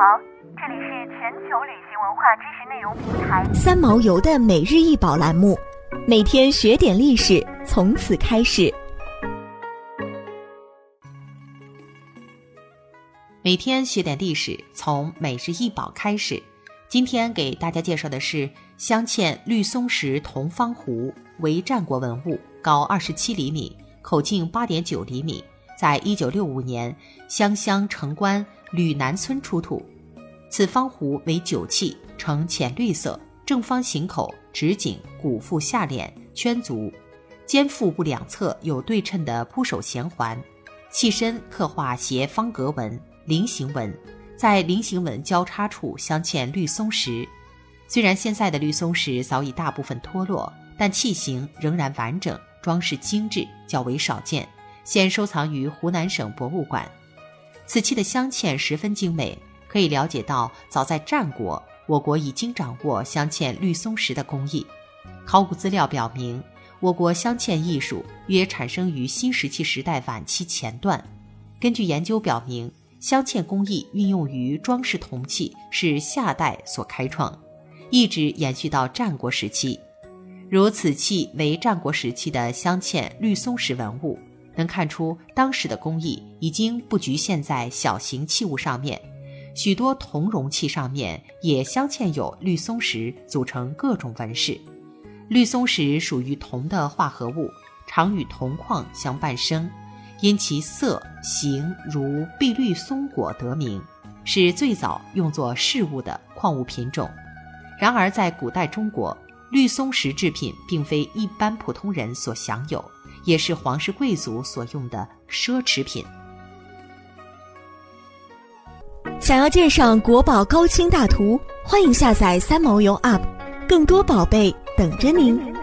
好，这里是全球旅行文化知识内容平台三毛游的每日一宝栏目，每天学点历史，从此开始。每天学点历史，从每日一宝开始。今天给大家介绍的是镶嵌绿松石铜方壶，为战国文物，高二十七厘米，口径八点九厘米。在一九六五年，湘乡城关吕南村出土。此方壶为酒器，呈浅绿色，正方形口，直颈，鼓腹下敛，圈足，肩腹部两侧有对称的铺手衔环，器身刻画斜方格纹、菱形纹，在菱形纹交叉处镶嵌绿松石。虽然现在的绿松石早已大部分脱落，但器型仍然完整，装饰精致，较为少见。现收藏于湖南省博物馆。此器的镶嵌十分精美，可以了解到，早在战国，我国已经掌握镶嵌绿松石的工艺。考古资料表明，我国镶嵌艺术约产生于新石器时代晚期前段。根据研究表明，镶嵌工艺运用于装饰铜器是夏代所开创，一直延续到战国时期。如此器为战国时期的镶嵌绿松石文物。能看出当时的工艺已经不局限在小型器物上面，许多铜容器上面也镶嵌有绿松石，组成各种纹饰。绿松石属于铜的化合物，常与铜矿相伴生，因其色形如碧绿松果得名，是最早用作饰物的矿物品种。然而，在古代中国，绿松石制品并非一般普通人所享有。也是皇室贵族所用的奢侈品。想要鉴赏国宝高清大图，欢迎下载三毛游 App，更多宝贝等着您。